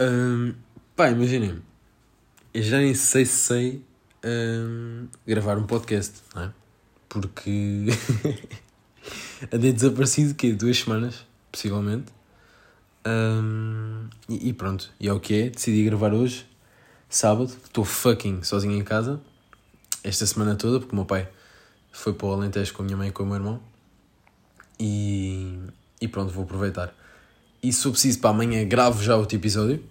Um, pá, imaginem, eu já nem sei se sei um, gravar um podcast, não é? Porque andei desaparecido, que Duas semanas, possivelmente. Um, e, e, pronto, e é o que é, decidi gravar hoje, sábado, estou fucking sozinho em casa, esta semana toda, porque o meu pai foi para o Alentejo com a minha mãe e com o meu irmão. E, e pronto, vou aproveitar. E se eu preciso para amanhã gravo já outro episódio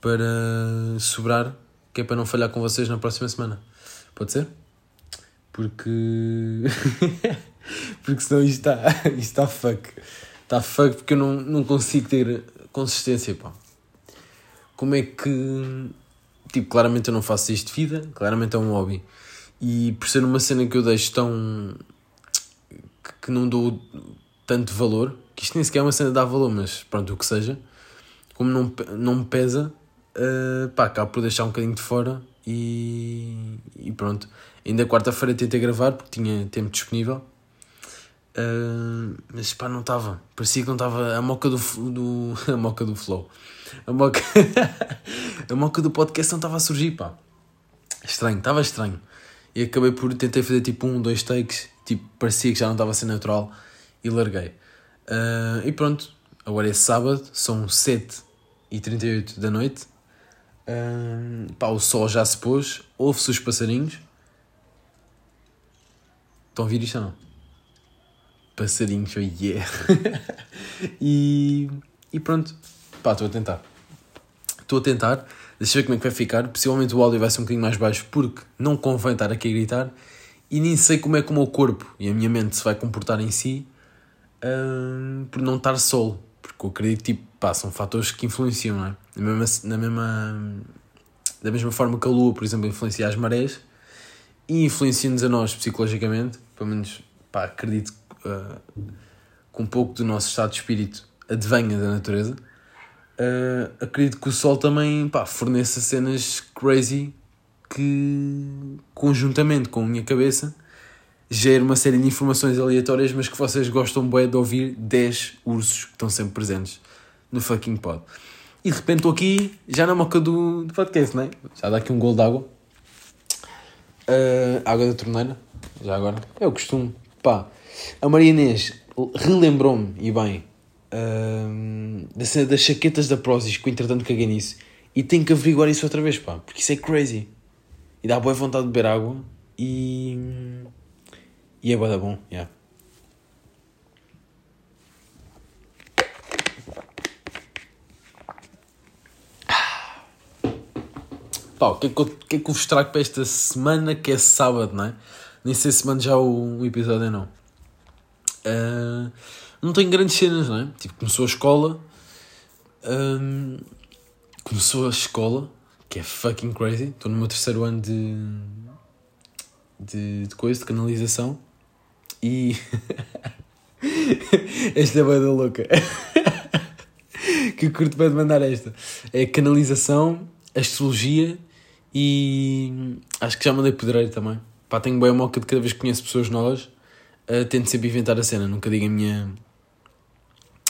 para sobrar, que é para não falhar com vocês na próxima semana. Pode ser? Porque. porque senão isto está, isto está fuck. Está fuck porque eu não, não consigo ter consistência, pá. Como é que. Tipo, claramente eu não faço isto de vida, claramente é um hobby. E por ser uma cena que eu deixo tão. que não dou tanto valor, que isto nem sequer é uma cena de dar valor, mas pronto, o que seja, como não, não me pesa, uh, pá, acabo por deixar um bocadinho de fora e, e pronto. Ainda quarta-feira tentei gravar porque tinha tempo disponível, uh, mas pá, não estava, parecia que não estava a moca do, do. a moca do flow, a moca, a moca do podcast não estava a surgir, pá. Estranho, estava estranho. E acabei por tentar fazer tipo um, dois takes, tipo, parecia que já não estava a ser natural e larguei. Uh, e pronto, agora é sábado, são 7h38 da noite. Uh, pá, o sol já se pôs, ouve-se os passarinhos. Estão a ouvir isto ou não? Passarinhos, oh yeah! e, e pronto, pá, estou a tentar. Estou a tentar, deixa eu ver como é que vai ficar. Possivelmente o áudio vai ser um bocadinho mais baixo porque não convém estar aqui a gritar e nem sei como é que o meu corpo e a minha mente se vai comportar em si por não estar solo. Porque eu acredito tipo, pá, são fatores que influenciam, não é? Na mesma, na mesma, da mesma forma que a lua, por exemplo, influencia as marés e influencia-nos a nós psicologicamente, pelo menos pá, acredito uh, que um pouco do nosso estado de espírito advenha da natureza. Uh, acredito que o Sol também pá, forneça cenas crazy que conjuntamente com a minha cabeça gera uma série de informações aleatórias, mas que vocês gostam bem de ouvir 10 ursos que estão sempre presentes no fucking pod. E de repente estou aqui, já na moca do, do podcast, não é? Já dá aqui um gol de água. Uh, água da torneira, já agora. É o costume. Pá, a Maria Inês relembrou-me, e bem, uh, da cena das chaquetas da Prozis, que entretanto caguei nisso. E tenho que averiguar isso outra vez, pá, porque isso é crazy. E dá boa vontade de beber água e e é bué bom, yeah. Pá, o que, é que, eu, é que eu vos trago para esta semana que é sábado, não é? Nem sei se mando já o, o episódio não. Uh, não tenho grandes cenas, não é? Tipo, começou a escola. Um, começou a escola, que é fucking crazy. Estou no meu terceiro ano de, de, de coisa, de canalização. E. esta é banda louca. que curto bem de mandar esta. É canalização, astrologia e. Acho que já mandei pedreiro também. Pá, tenho bem a moca de cada vez que conheço pessoas novas. Uh, tento sempre inventar a cena, nunca digo a minha.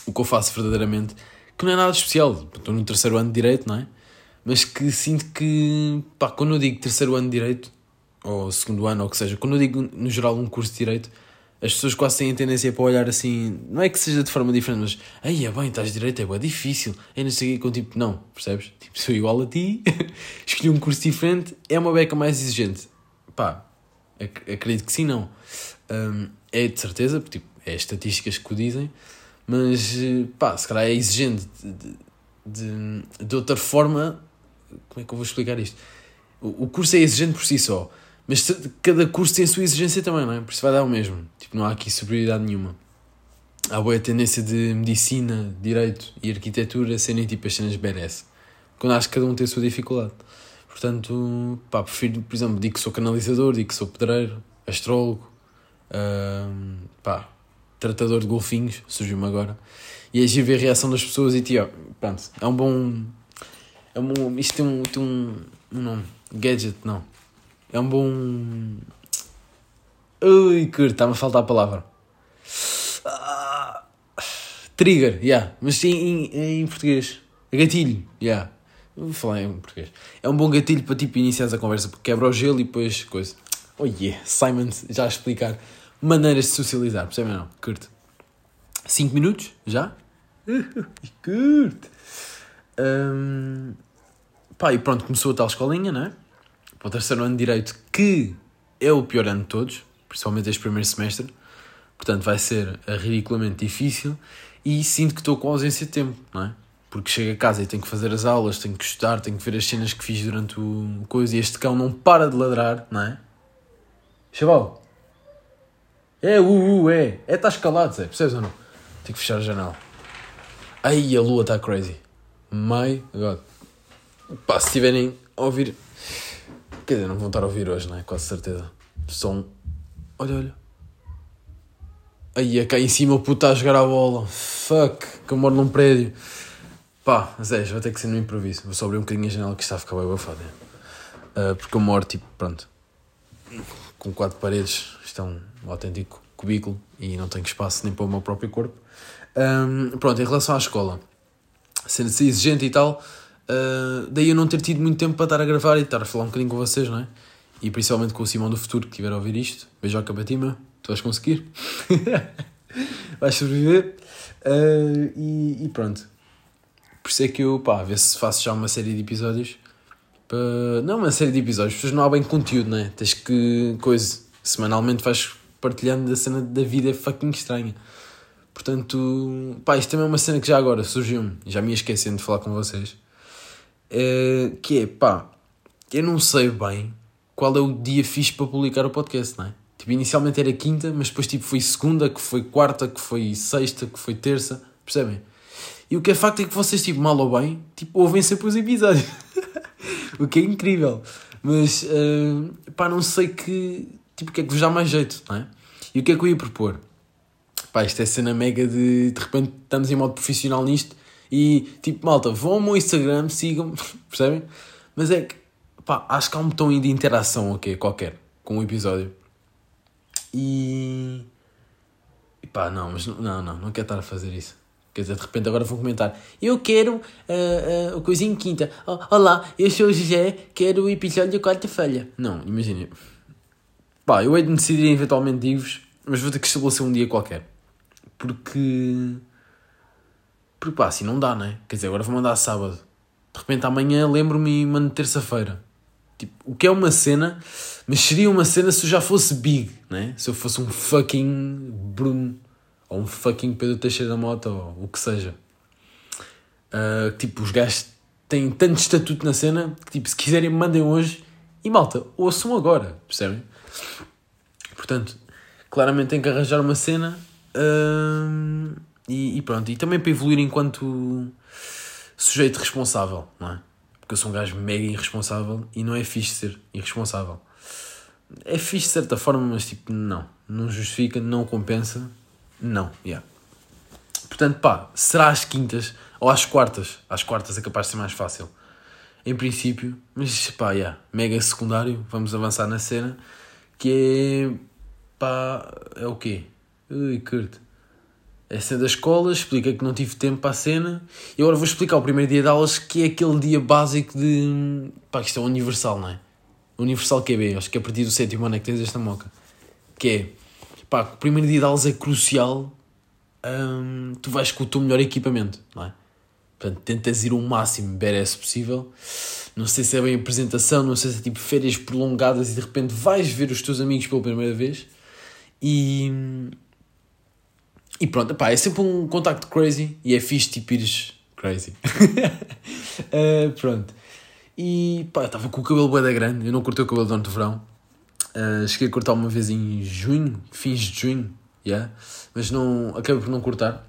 o que eu faço verdadeiramente. Que não é nada especial. Estou no terceiro ano de direito, não é? Mas que sinto que. pá, quando eu digo terceiro ano de direito, ou segundo ano, ou o que seja, quando eu digo no geral um curso de direito as pessoas quase têm a tendência para olhar assim, não é que seja de forma diferente, mas aí é bem, estás direito, é bem difícil, é não sei com tipo, não, percebes? Tipo, sou igual a ti, escolhi um curso diferente, é uma beca mais exigente. Pá, ac acredito que sim, não. Um, é de certeza, porque tipo, é estatísticas que o dizem, mas pá, se calhar é exigente de, de, de, de outra forma. Como é que eu vou explicar isto? O, o curso é exigente por si só mas cada curso tem a sua exigência também, não é? Por isso vai dar o mesmo. Tipo, não há aqui superioridade nenhuma. Há boa tendência de medicina, direito e arquitetura serem tipo as cenas BRS. Quando acho que cada um tem a sua dificuldade. Portanto, pá, prefiro, por exemplo, digo que sou canalizador, digo que sou pedreiro, astrólogo, hum, pá, tratador de golfinhos, surgiu-me agora. E aí ver a reação das pessoas e tio, pronto, é um bom. É um isto tem um, tem um, um nome. Gadget, não é um bom. Ui, curto, está-me a faltar a palavra. Ah, trigger, yeah. Mas em, em, em português. Gatilho, yeah. Vou falar em português. É um bom gatilho para tipo iniciares a conversa, porque quebra o gelo e depois coisa. Oh yeah, Simon já a explicar maneiras de socializar, percebem não? Curto. 5 minutos? Já? Curto. Um, pá, e pronto, começou a tal escolinha, não é? Para o terceiro ano de Direito, que é o pior ano de todos, principalmente este primeiro semestre. Portanto, vai ser ridiculamente difícil e sinto que estou com ausência de tempo, não é? Porque chego a casa e tenho que fazer as aulas, tenho que estudar, tenho que ver as cenas que fiz durante o coisa e este cão não para de ladrar, não é? Chaval! É, uh, uh, é! É, está escalado, Zé, percebes ou não? Tenho que fechar a janela. Ai, a lua está crazy. My God. Pá, se estiverem a ouvir. Quer dizer, não vão estar a ouvir hoje, não é? Quase certeza. Som. Olha, olha. Aí, cá em cima o puto está a jogar a bola. Fuck, que eu moro num prédio. Pá, Zé, vai ter que ser no improviso. Vou só abrir um bocadinho a janela que está a ficar bem abafado. Uh, porque eu moro, tipo, pronto, com quatro paredes. Isto é um, autêntico cubículo e não tenho espaço nem para o meu próprio corpo. Um, pronto, em relação à escola, sendo assim exigente e tal, uh, daí eu não ter tido muito tempo para estar a gravar e estar a falar um bocadinho com vocês, não é? E principalmente com o Simão do Futuro que estiver a ouvir isto. Beijo ao capatima tu vais conseguir. vais sobreviver. Uh, e, e, pronto. Por isso é que eu, pá, ver se faço já uma série de episódios. Para... Não uma série de episódios, porque não há bem conteúdo, né? Tens que, coisa, semanalmente vais partilhando da cena da vida fucking estranha. Portanto, pá, isto também é uma cena que já agora surgiu-me, já me ia esquecendo de falar com vocês. É, que é, pá, eu não sei bem qual é o dia fixe para publicar o podcast, não é? Tipo, inicialmente era quinta, mas depois tipo foi segunda, que foi quarta, que foi sexta, que foi terça, percebem? E o que é facto é que vocês, tipo, mal ou bem, tipo, ouvem sempre os episódios. o que é incrível. Mas, uh, pá, não sei que, tipo, que é que vos dá mais jeito, não é? E o que é que eu ia propor? Pá, isto é cena mega de, de repente, estamos em modo profissional nisto e, tipo, malta, vão ao meu Instagram, sigam percebem? Mas é que, pá, acho que há um botão de interação, ok, qualquer, com o episódio. E. e pá, não, mas não, não, não quero estar a fazer isso. Quer dizer, de repente agora vão comentar. Eu quero uh, uh, o coisinho quinta. Oh, olá, eu sou o José, quero o episódio quarta-feira. Não, imaginem. Pá, eu hei de decidir eventualmente digo-vos, mas vou ter que estabelecer um dia qualquer. Porque. Porque pá, assim não dá, né? Quer dizer, agora vou mandar sábado. De repente amanhã lembro-me e mando terça-feira. Tipo, o que é uma cena, mas seria uma cena se eu já fosse big, né? Se eu fosse um fucking Bruno ou um fucking Pedro Teixeira da Mota ou o que seja. Uh, tipo, os gajos têm tanto estatuto na cena que, tipo, se quiserem, mandem hoje e malta, ouçam agora, percebem? Portanto, claramente tem que arranjar uma cena uh, e, e, pronto. E também para evoluir enquanto sujeito responsável, não é? porque eu sou um gajo mega irresponsável e não é fixe ser irresponsável. É fixe de certa forma, mas tipo, não. Não justifica, não compensa. Não, yeah. Portanto, pá, será às quintas ou às quartas? Às quartas é capaz de ser mais fácil. Em princípio, mas pá, yeah, mega secundário, vamos avançar na cena, que é, pá, é o quê? Ui, curto a cena da escola, explica que não tive tempo para a cena e agora vou explicar o primeiro dia de aulas que é aquele dia básico de. pá, que isto é universal, não é? Universal QB, acho que é a partir do sétimo ano é que tens esta moca. Que é, pá, o primeiro dia de aulas é crucial, hum, tu vais com o teu melhor equipamento, não é? Portanto, tentas ir o máximo badass possível. Não sei se é bem apresentação, não sei se é tipo férias prolongadas e de repente vais ver os teus amigos pela primeira vez e e pronto, pá, é sempre um contacto crazy e é fixe tipo ires crazy. uh, pronto. E pá, estava com o cabelo bem grande, eu não cortei o cabelo durante o verão. Uh, cheguei a cortar uma vez em junho, fins de junho, yeah, mas não, acabei por não cortar.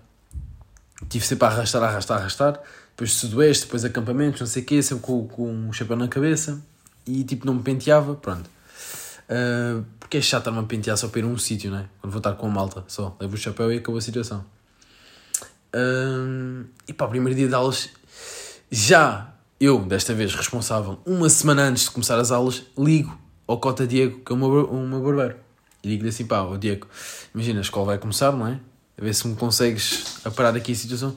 Tive sempre a arrastar, arrastar, arrastar. Depois sudoeste, depois acampamentos, não sei o quê, sempre com, com um chapéu na cabeça. E tipo, não me penteava, pronto. Uh, porque é chato estar-me a pentear só para ir a um sítio, né? Quando vou estar com a malta, só levo o chapéu e acabou a situação. Uh, e para o primeiro dia de aulas, já eu, desta vez responsável, uma semana antes de começar as aulas, ligo ao Cota Diego, que é o meu, o meu barbeiro. E digo-lhe assim: pá, o Diego, imagina, a escola vai começar, não é? A ver se me consegues aparar aqui a situação.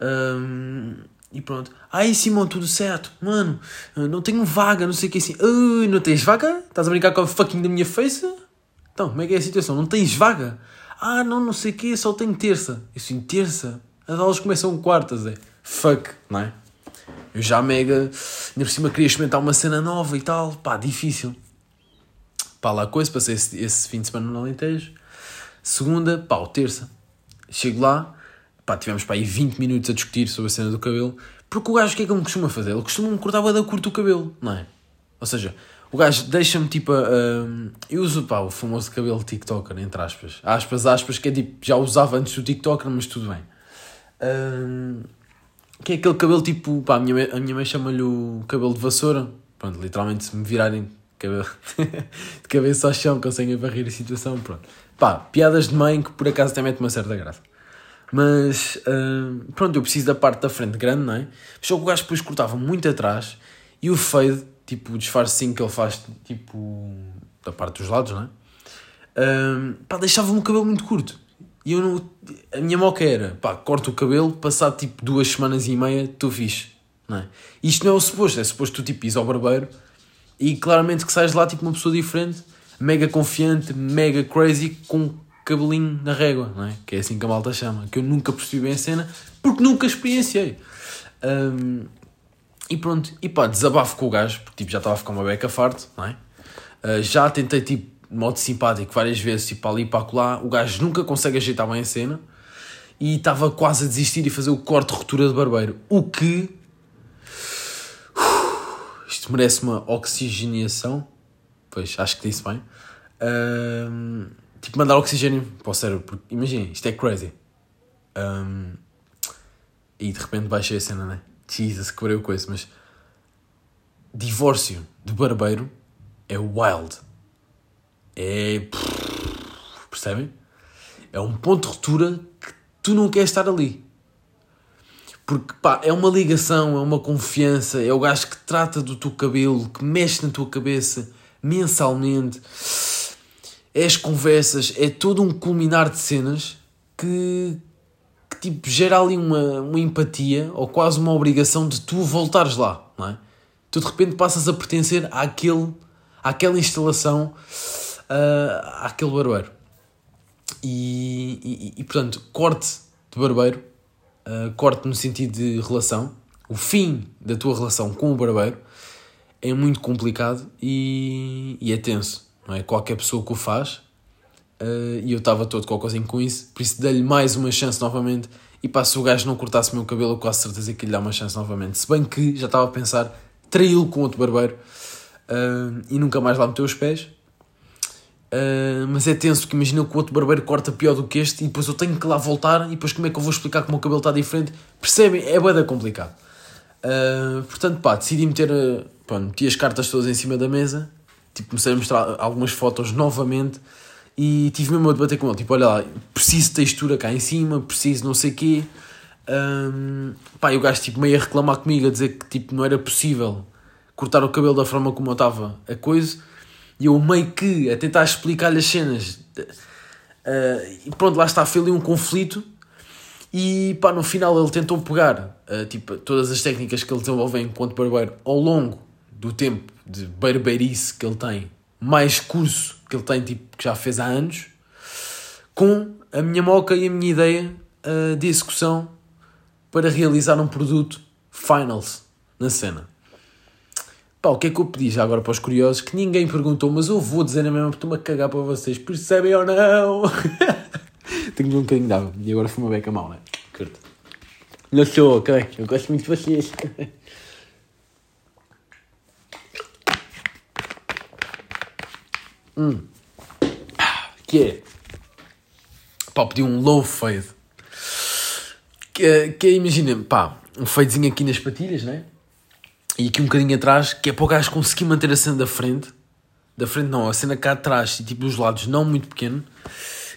Um, E pronto. Aí Simão, tudo certo. Mano, não tenho vaga, não sei o que assim. Não tens vaga? Estás a brincar com a fucking da minha face? Então, como é que é a situação? Não tens vaga? Ah, não, não sei o que, só tenho terça. Eu assim, terça? As aulas começam quartas, é. Fuck, não é? Eu já mega, ainda por cima queria experimentar uma cena nova e tal, pá, difícil. Pá, lá coisa, passei esse, esse fim de semana no Alentejo. Segunda, pá, terça. Chego lá, pá, tivemos pá aí 20 minutos a discutir sobre a cena do cabelo, porque o gajo o que é que ele costuma fazer? Ele costuma-me cortar da curto o cabelo, não é? Ou seja, o gajo deixa-me tipo. Uh, eu uso pá, o famoso cabelo TikToker, entre aspas. Aspas, aspas, que é tipo, já usava antes do TikToker, mas tudo bem. Uh, que é aquele cabelo tipo, pá, a minha, a minha mãe chama-lhe o cabelo de vassoura. Pronto, literalmente se me virarem cabelo de cabeça ao chão, conseguem varrer a situação, pronto. Pá, piadas de mãe que por acaso até mete uma certa graça. Mas, uh, pronto, eu preciso da parte da frente grande, não é? Só que o gajo depois cortava muito atrás e o fade, tipo, o disfarcinho que ele faz, tipo, da parte dos lados, não é? Uh, pá, deixava-me o cabelo muito curto. E eu não. A minha moca era, pá, corta o cabelo, passado tipo duas semanas e meia, estou fixe. Não é? Isto não é o suposto, é suposto tu tipo ires ao barbeiro e claramente que sais lá tipo uma pessoa diferente, mega confiante, mega crazy, com cabelinho na régua, não é? Que é assim que a malta chama. Que eu nunca percebi bem a cena porque nunca experienciei. Um, e pronto, e pá, desabafo com o gajo, porque tipo, já estava a ficar uma beca farto, não é? Uh, já tentei tipo de modo simpático várias vezes, tipo ali para lá, o gajo nunca consegue ajeitar bem a cena e estava quase a desistir e fazer o corte de ruptura de barbeiro. O que. Isto merece uma oxigenação. Pois, acho que disse bem. Tipo, mandar oxigênio para o cérebro. Porque, imagina, isto é crazy. Um, e de repente baixei a cena, né? Jesus, quebrei o coisa, mas. Divórcio de barbeiro é wild é. Percebem? É um ponto de ruptura que tu não queres estar ali. Porque pá, é uma ligação, é uma confiança, é o gajo que trata do teu cabelo, que mexe na tua cabeça mensalmente. É as conversas, é todo um culminar de cenas que, que tipo, gera ali uma, uma empatia ou quase uma obrigação de tu voltares lá, não é? Tu de repente passas a pertencer àquele, àquela instalação uh, àquele barbeiro. E, e, e, portanto, corte de barbeiro, uh, corte no sentido de relação, o fim da tua relação com o barbeiro é muito complicado e, e é tenso, não é? Qualquer pessoa que o faz, uh, e eu estava todo cocozinho com isso, por isso dei-lhe mais uma chance novamente. E pá, se o gajo não cortasse o meu cabelo, eu quase certeza que lhe dá uma chance novamente. Se bem que já estava a pensar traí-lo com outro barbeiro uh, e nunca mais lá meteu os pés. Uh, mas é tenso, que imagina que o outro barbeiro corta pior do que este e depois eu tenho que lá voltar e depois como é que eu vou explicar que o meu cabelo está diferente? Percebem? É bem complicado. Uh, portanto, pá, decidi meter, pá, meti as cartas todas em cima da mesa, tipo, comecei a mostrar algumas fotos novamente e tive mesmo a debater com ele, tipo, olha lá, preciso textura cá em cima, preciso não sei o quê. Um, pá, e o gajo tipo, meio a reclamar comigo, a dizer que tipo, não era possível cortar o cabelo da forma como eu estava a coisa e eu meio que a tentar explicar-lhe as cenas. Uh, e pronto, lá está, foi ali um conflito. E pá, no final ele tentou pegar uh, tipo, todas as técnicas que ele desenvolveu enquanto barbeiro ao longo do tempo de barbeirice que ele tem, mais curso que ele tem, tipo, que já fez há anos, com a minha moca e a minha ideia uh, de execução para realizar um produto finals na cena. Pá, o que é que eu pedi já agora para os curiosos? Que ninguém perguntou, mas eu vou dizer a mesma porque estou-me a cagar para vocês. Percebem ou não? Tenho um bocadinho de água. E agora fui uma beca mal, né? Curto. Não sou, ok? Eu gosto muito de vocês. hum. Que é? Pá, pedi um low fade. Que, que é, imagina, pá, um fadezinho aqui nas patilhas, né? e aqui um bocadinho atrás, que é para o gajo conseguir manter a cena da frente. Da frente não, a cena cá atrás e tipo dos lados não muito pequeno.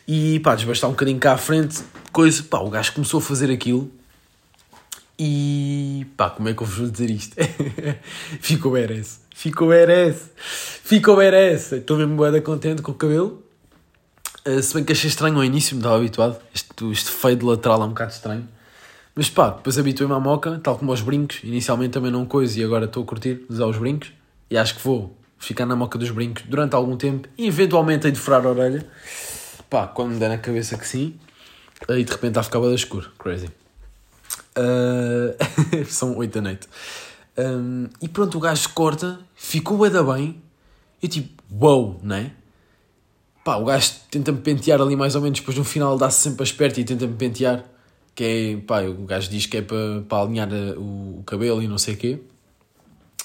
E pá, desbastar um bocadinho cá à frente, coisa, pá, o gajo começou a fazer aquilo. E pá, como é que eu vos vou dizer isto? Ficou BRS. Ficou BRS. Ficou BRS. Estou mesmo boeda contente com o cabelo. Uh, se bem que achei estranho ao início, me estava habituado. Este, este fade lateral é um bocado estranho. Mas pá, depois habituei-me à moca, tal como aos brincos. Inicialmente também não coisa e agora estou a curtir usar os brincos. E acho que vou ficar na moca dos brincos durante algum tempo. E eventualmente hei de furar a orelha. Pá, quando me der na cabeça que sim. Aí de repente está a ficar bada escuro. Crazy. Uh... São 8 da noite. Um... E pronto, o gajo corta, ficou bem da bem. E tipo, wow, não é? Pá, o gajo tenta-me pentear ali mais ou menos, depois no final dá-se sempre a esperto e tenta-me pentear. Que é, pá, o gajo diz que é para, alinhar uh, o, o cabelo e não sei o quê.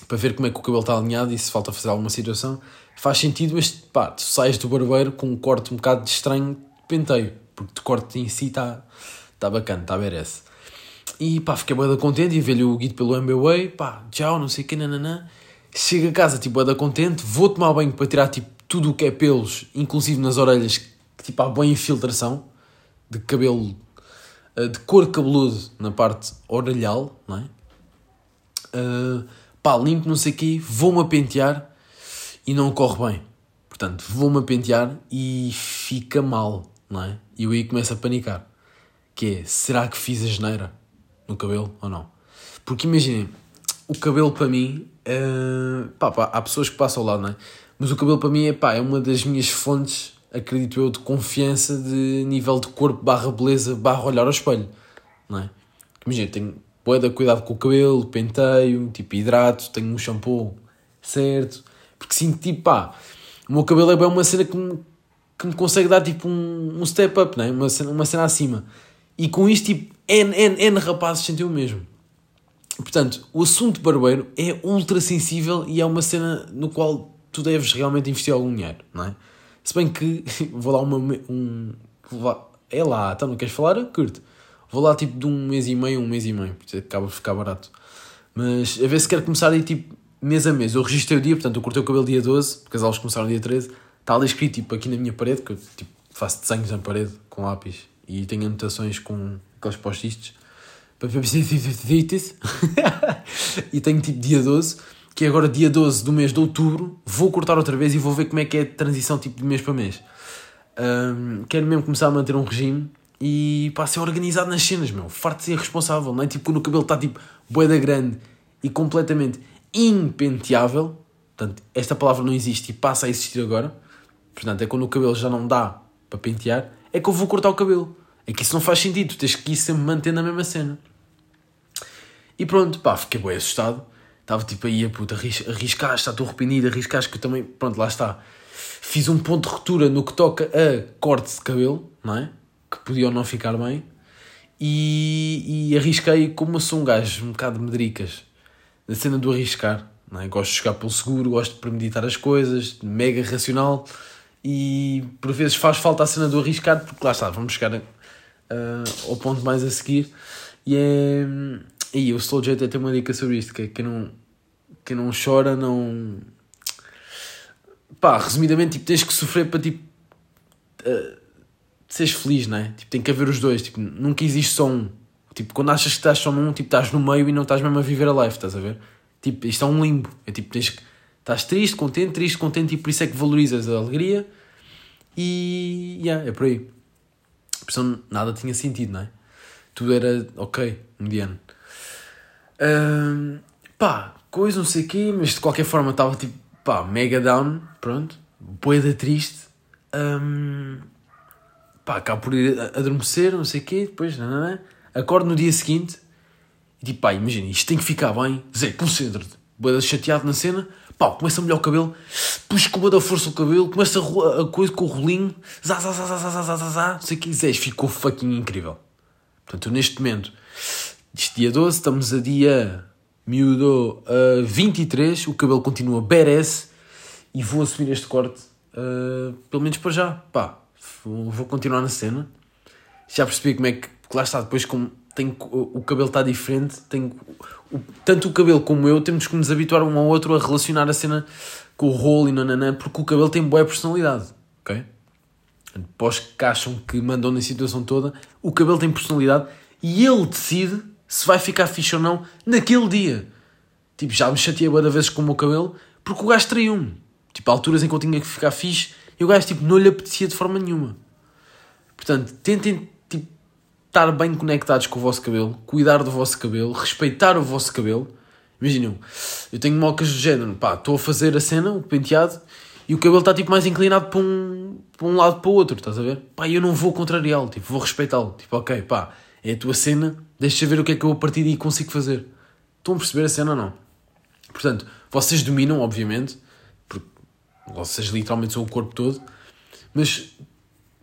Para ver como é que o cabelo está alinhado e se falta fazer alguma situação. Faz sentido, mas pá, tu sais do barbeiro com um corte um bocado estranho de penteio. Porque o corte em si está tá bacana, está merece. E pá, fiquei bem contente e veio o guido pelo MBWay, pá, tchau, não sei o quê, nananã. Chego a casa, tipo, bem contente, vou tomar banho para tirar, tipo, tudo o que é pelos, inclusive nas orelhas, que tipo há boa infiltração de cabelo, eh, de cor cabeludo na parte orelhal, não é? Uh, pá, limpo, não sei o quê, vou-me a pentear e não corre bem. Portanto, vou-me a pentear e fica mal, não é? E eu aí começo a panicar. Que é, será que fiz a geneira no cabelo ou não? Porque imaginem, o cabelo para mim, uh, pá, pá, há pessoas que passam ao lado, não é? Mas o cabelo para mim é, pá, é uma das minhas fontes, acredito eu, de confiança de nível de corpo barra beleza barra olhar ao espelho, não é? Imagina, tenho boa cuidado com o cabelo, penteio, tipo hidrato, tenho um shampoo certo, porque sinto tipo, pá, o meu cabelo é bem uma cena que me, que me consegue dar tipo um, um step up, não é? Uma cena, uma cena acima. E com isto, tipo, N, N, N rapazes sentem o mesmo. Portanto, o assunto barbeiro é ultra sensível e é uma cena no qual tu deves realmente investir algum dinheiro, não é? Se bem que vou lá uma, um. é lá, então não queres falar? Curto. Vou lá tipo de um mês e meio, um mês e meio, porque acaba de ficar barato. Mas a ver se quer começar aí tipo mês a mês. Eu registrei o dia, portanto eu cortei o cabelo dia 12, porque as aulas começaram dia 13. Está ali escrito tipo aqui na minha parede, que eu tipo, faço desenhos na parede com lápis e tenho anotações com aqueles post-its. e tenho tipo dia 12 que é agora dia 12 do mês de outubro, vou cortar outra vez e vou ver como é que é a transição tipo de mês para mês. Um, quero mesmo começar a manter um regime e pá, ser organizado nas cenas, meu. Farto de ser responsável, não é? Tipo quando o cabelo está tipo boeda grande e completamente impenteável. Portanto, esta palavra não existe e passa a existir agora. Portanto, é quando o cabelo já não dá para pentear, é que eu vou cortar o cabelo. É que isso não faz sentido, tens que ir sempre mantendo a mesma cena. E pronto, pá, fiquei bem assustado. Estava tipo aí, puta, arriscaste, está tudo arrependido, arriscaste que eu também, pronto, lá está. Fiz um ponto de ruptura no que toca a corte de cabelo, não é? Que podia ou não ficar bem. E, e arrisquei como eu sou um gajo um bocado de medricas. Na cena do arriscar, não é? Gosto de jogar pelo seguro, gosto de premeditar as coisas, mega racional. E por vezes faz falta a cena do arriscar, porque lá está, vamos chegar uh, ao ponto mais a seguir. E é. E o Slow J tem uma dica sobre isto, que é que não, quem não chora não. Pá, resumidamente, tipo, tens que sofrer para tipo. Uh, seres feliz, não é? Tipo, tem que haver os dois, tipo, nunca existe só um. Tipo, quando achas que estás só num, tipo, estás no meio e não estás mesmo a viver a life, estás a ver? Tipo, isto é um limbo. É tipo, tens que. Estás triste, contente, triste, contente, e por isso é que valorizas a alegria. E. Yeah, é por aí. Isso nada tinha sentido, não é? Tudo era ok, mediano. Um, pá, coisa, não sei o quê, mas de qualquer forma estava tipo, pá, mega down, pronto, boeda triste. Um, pá, acabo por ir adormecer, não sei o quê, depois, não, não, não. acordo no dia seguinte e tipo, pá, imagina, isto tem que ficar bem, Zé, concentra-te, boeda chateado na cena, pá, começa a molhar o cabelo, puxa com boa força o cabelo, começa a, a coisa com o rolinho, zá, zá, zá, zá, zá, zá, zá, zá, não sei quê, Zé, ficou fucking incrível. Portanto, neste momento, este dia 12, estamos a dia miúdo uh, 23, o cabelo continua badass e vou assumir este corte, uh, pelo menos para já. Pá, vou continuar na cena. Já percebi como é que, lá está, depois como tem, o cabelo está diferente, tem, o, tanto o cabelo como eu temos que nos habituar um ao outro a relacionar a cena com o rolo e nananã, porque o cabelo tem boa personalidade, ok? Os que acham que mandam na situação toda, o cabelo tem personalidade e ele decide se vai ficar fixe ou não naquele dia. Tipo, já me chateei boa vezes com o meu cabelo porque o gajo traiu-me. Tipo, há alturas em que eu tinha que ficar fixe e o gajo tipo, não lhe apetecia de forma nenhuma. Portanto, tentem estar bem conectados com o vosso cabelo, cuidar do vosso cabelo, respeitar o vosso cabelo. Imaginem, eu tenho mocas do género, pá, estou a fazer a cena, o penteado, e o cabelo está tipo mais inclinado para um, para um lado para o outro, estás a ver? Pá, eu não vou contrariá-lo, tipo, vou respeitá-lo. Tipo, ok, pá, é a tua cena, deixa ver o que é que eu a partir daí consigo fazer. Estão a perceber a cena ou não? Portanto, vocês dominam, obviamente, porque vocês literalmente são o corpo todo, mas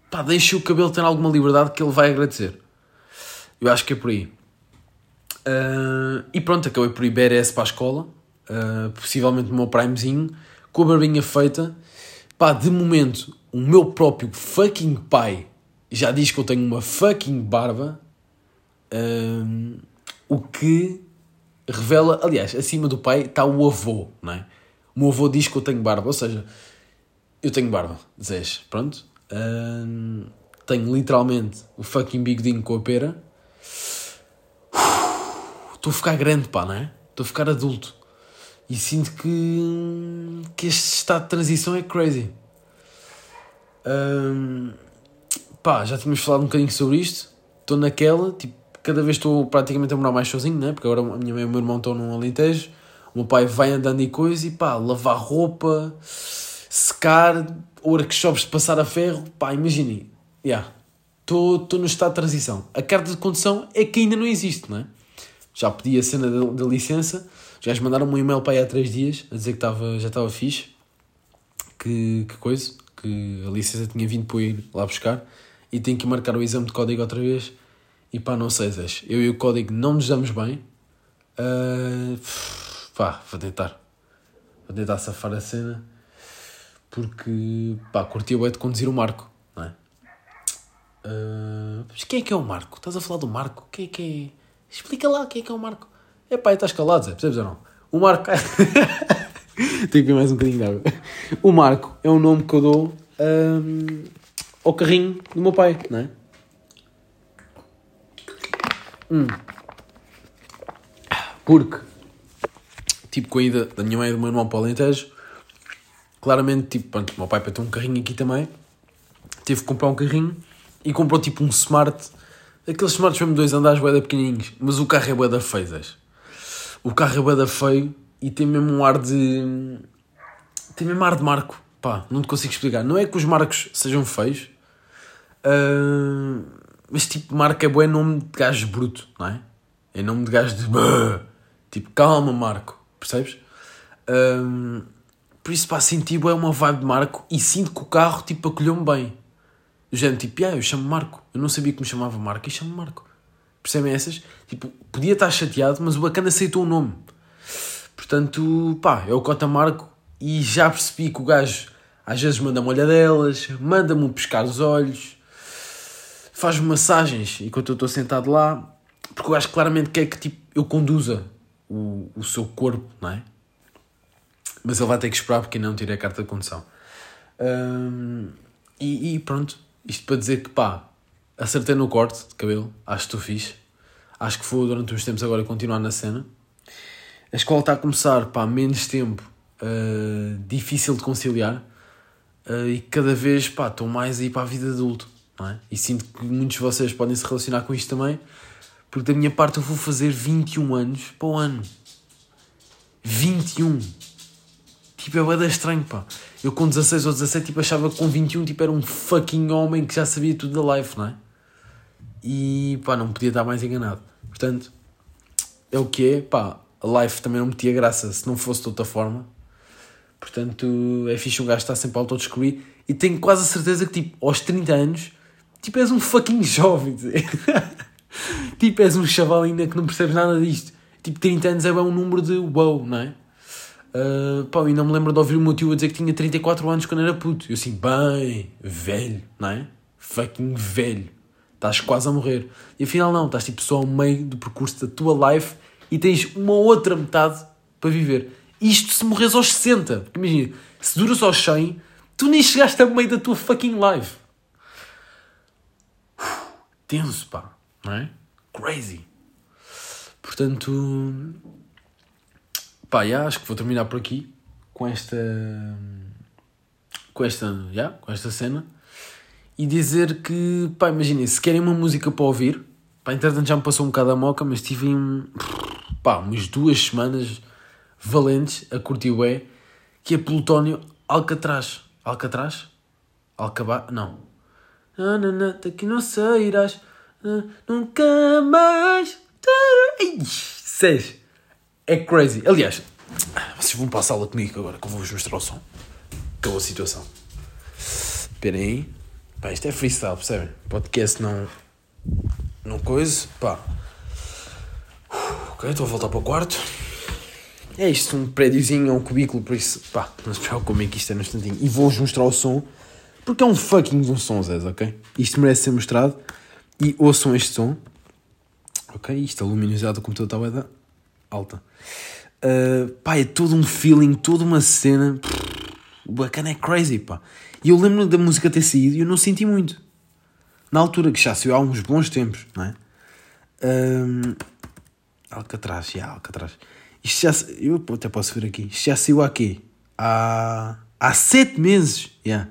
pá, deixem o cabelo ter alguma liberdade que ele vai agradecer. Eu acho que é por aí. Uh, e pronto, acabei por ir BRS para a escola, uh, possivelmente no meu primezinho, com a barbinha feita. Pá, de momento, o meu próprio fucking pai já diz que eu tenho uma fucking barba, uh, o que revela, aliás, acima do pai está o avô, não é? O meu avô diz que eu tenho barba, ou seja, eu tenho barba, dizes, pronto. tenho literalmente o fucking bigodinho com a pera estou a ficar grande, pá, não é? Estou a ficar adulto. E sinto que, que este estado de transição é crazy. Um, pá, já tínhamos falado um bocadinho sobre isto. Estou naquela, tipo, cada vez estou praticamente a morar mais sozinho, né? Porque agora a minha mãe e o meu irmão estão num alintejo. O meu pai vai andando e coisa e pá, lavar roupa, secar, workshops de passar a ferro. Pá, imaginem. Yeah. Estou no estado de transição. A carta de condução é que ainda não existe, não é? já pedi a cena da, licença. Os gajos mandaram-me um e-mail para aí há 3 dias a dizer que tava, já estava fixe. Que, que coisa, que a licença tinha vindo para ir lá buscar. E tenho que marcar o exame de código outra vez. E pá, não sei, Zés. Eu e o código não nos damos bem. Uh, pá, vou tentar. Vou tentar safar a cena. Porque, pá, curti o de conduzir o Marco, é? Uh, mas quem é que é o Marco? Estás a falar do Marco? Quem é que é? Explica lá quem é que é o Marco. É pá, estás calado, Zé, percebes ou não? O Marco. Tenho que ver mais um bocadinho de água. O Marco é o nome que eu dou um, ao carrinho do meu pai, não é? Hum. Porque, tipo, com a ida da minha mãe e do meu irmão para o Alentejo, claramente, tipo, pronto, o meu pai para ter um carrinho aqui também, teve que comprar um carrinho e comprou tipo um Smart Aqueles smarts mesmo dois andares bué pequenininhos, mas o carro é bué da feias. O carro é bué da feio e tem mesmo um ar de... Tem mesmo ar de marco. Pá, não te consigo explicar. Não é que os marcos sejam feios, uh, mas tipo, marca é bué nome de gajo bruto, não é? É nome de gajo de... Tipo, calma Marco, percebes? Uh, por isso, pá, senti é uma vibe de Marco e sinto que o carro, tipo, acolheu-me bem. Género, tipo, ah, eu chamo Marco. Eu não sabia que me chamava Marco e chamo Marco. Percebem essas? Tipo, podia estar chateado, mas o bacana aceitou o nome. Portanto, pá, é o Cota Marco e já percebi que o gajo às vezes manda-me olhadelas, manda-me pescar os olhos, faz-me massagens enquanto eu estou sentado lá, porque o gajo claramente quer que tipo, eu conduza o, o seu corpo, não é? Mas ele vai ter que esperar porque não tirei a carta de condução. Hum, e, e, pronto, isto para dizer que pá, acertei no corte de cabelo, acho que estou fixe. Acho que foi durante uns tempos agora continuar na cena. A escola está a começar, pá, menos tempo, uh, difícil de conciliar. Uh, e cada vez, pá, estou mais aí para a vida adulto, não é? E sinto que muitos de vocês podem se relacionar com isto também, porque da minha parte eu vou fazer 21 anos para o ano. 21! Tipo, é bem estranho, pá. Eu com 16 ou 17 tipo, achava que com 21 tipo, era um fucking homem que já sabia tudo da life, não é? E pá, não podia estar mais enganado. Portanto, é o que é, pá, a life também não metia graça se não fosse de outra forma. Portanto, é fixe um gajo estar sempre a auto-descobrir. E tenho quase a certeza que, tipo, aos 30 anos, tipo, és um fucking jovem. tipo, és um chaval ainda que não percebes nada disto. Tipo, 30 anos é bem um número de wow, não é? Uh, e não me lembro de ouvir o meu tio a dizer que tinha 34 anos quando era puto. Eu assim, bem, velho, não é? Fucking velho. Estás quase a morrer. E afinal não, estás tipo só ao meio do percurso da tua life e tens uma outra metade para viver. Isto se morres aos 60. Porque imagina, se duras aos 100, tu nem chegaste ao meio da tua fucking life. Tenso, pá. Não é? Crazy. Portanto, Pá, já, acho que vou terminar por aqui com esta. com esta. já, com esta cena. E dizer que, pá, imaginem, se querem uma música para ouvir, Pá, entretanto já me passou um bocado a moca, mas tive um, pá, umas duas semanas valentes a curtir o E, que é Plutónio Alcatraz. Alcatraz? Alcabá? Não. Ah, não, não, daqui não sairás. Ah, nunca mais. Ai, Seis. É crazy. Aliás, vocês vão para a sala comigo agora que eu vou-vos mostrar o som. Acabou a situação. Esperem aí. Pá, isto é freestyle, percebem? Podcast não. Não coisa. Pá. Ok, estou a voltar para o quarto. É isto, um prédiozinho, é um cubículo, por isso, pá, não se preocupem que isto é no instantinho. E vou-vos mostrar o som, porque é um fucking um som, Zé, ok? Isto merece ser mostrado. E ouçam este som. Ok, isto a luminosidade do computador está alta. Uh, pá, é todo um feeling, toda uma cena. O bacana é crazy, pá. E eu lembro da música ter saído e eu não senti muito. Na altura, que já saiu há uns bons tempos, não é? Um, Alcatraz, já, Alcatraz. Isto já, eu até posso ver aqui. Isto já saiu há quê? Há, há sete meses, yeah.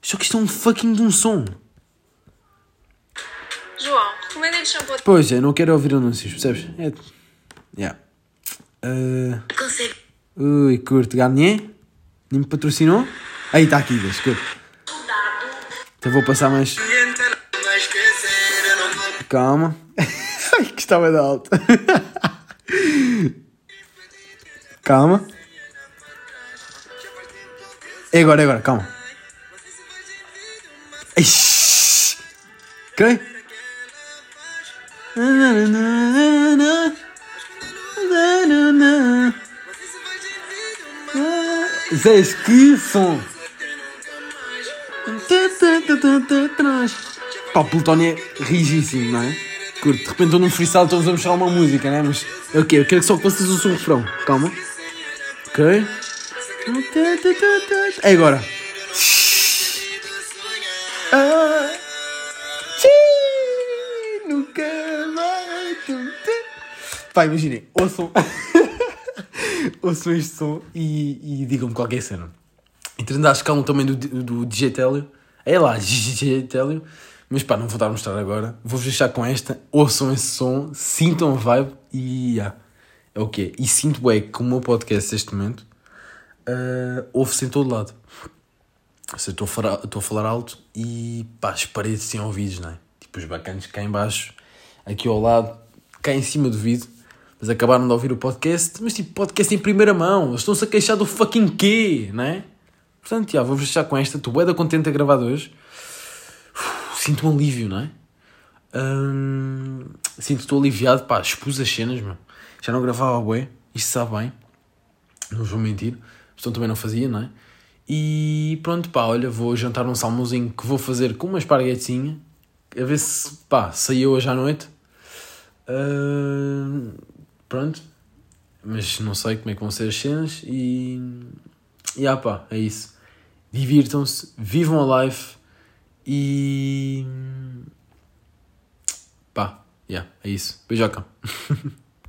Só que isto é um fucking de um som. João, recomendem-te shampoo Pois é, não quero ouvir anúncios, percebes? É. Yeah. Uh, conceito. ui, curto. Garnier? Nem me patrocinou? Aí está aqui, deixa, curto. Então vou passar mais. Calma. Ai, que estava de alto. Calma. É agora, é agora, calma. Ixi. Ok? Zé, que som! Pá, o Plutónio é rigíssimo, não é? Curto, de repente estou num freestyle, estou-vos a mostrar uma música, né? Mas é o quê? Eu quero só que vocês ouçam o refrão. Calma. Ok? É agora. Ah, nunca mais. Pá, imaginem, ouçam. Ouçam este som e, e digam-me qualquer cena. Entretanto, acho que há um também do, do DJ Télio. É lá, DJ Télio. Mas pá, não vou dar a mostrar agora. Vou-vos deixar com esta. Ouçam esse som, sintam a vibe e yeah, é o que E sinto bem que o meu podcast neste momento uh, ouve-se em todo lado. Ou seja, estou a, falar, estou a falar alto e pá, as paredes sem ouvidos, não é? Tipo os bacanas cá em baixo, aqui ao lado, cá em cima do vidro. Mas acabaram de ouvir o podcast, mas tipo, podcast em primeira mão. Eles estão-se a queixar do fucking quê, não é? Portanto, já, vou-vos deixar com esta. Estou da contente a gravar hoje. Sinto um alívio, não é? Hum, sinto estou aliviado, pá, expus as cenas, meu. Já não gravava a bué, isto sabe bem. Não vos vou mentir. Então também não fazia, não é? E pronto, pá, olha, vou jantar um salmãozinho que vou fazer com uma esparguetezinha. A ver se, pá, saiu hoje à noite. Hum, pronto. Mas não sei como é que vão ser as cenas e... E ah pá, é isso. Divirtam-se, vivam a life e. pá, yeah, é isso. Beijoca.